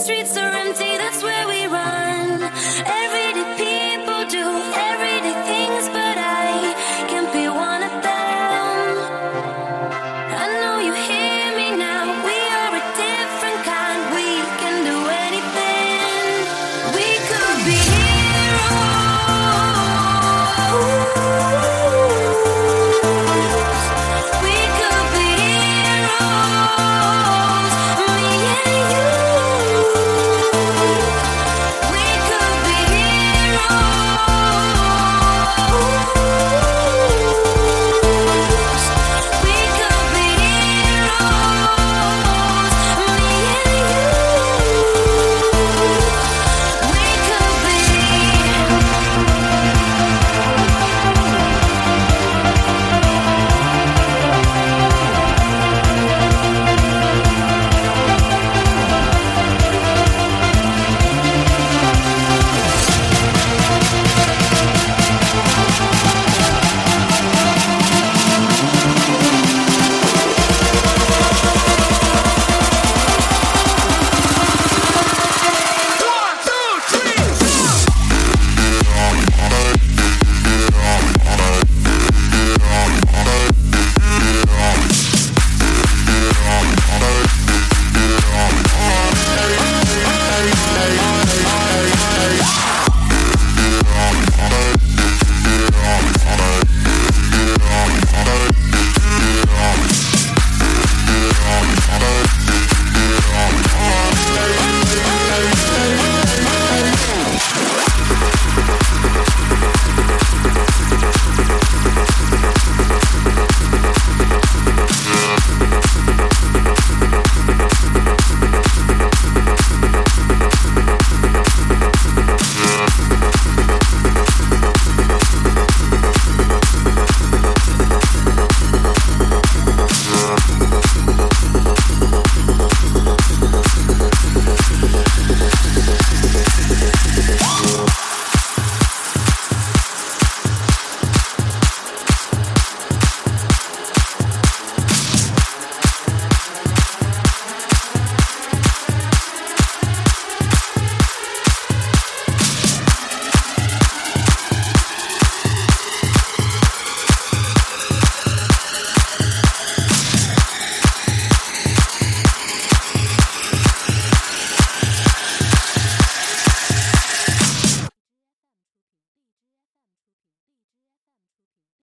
streets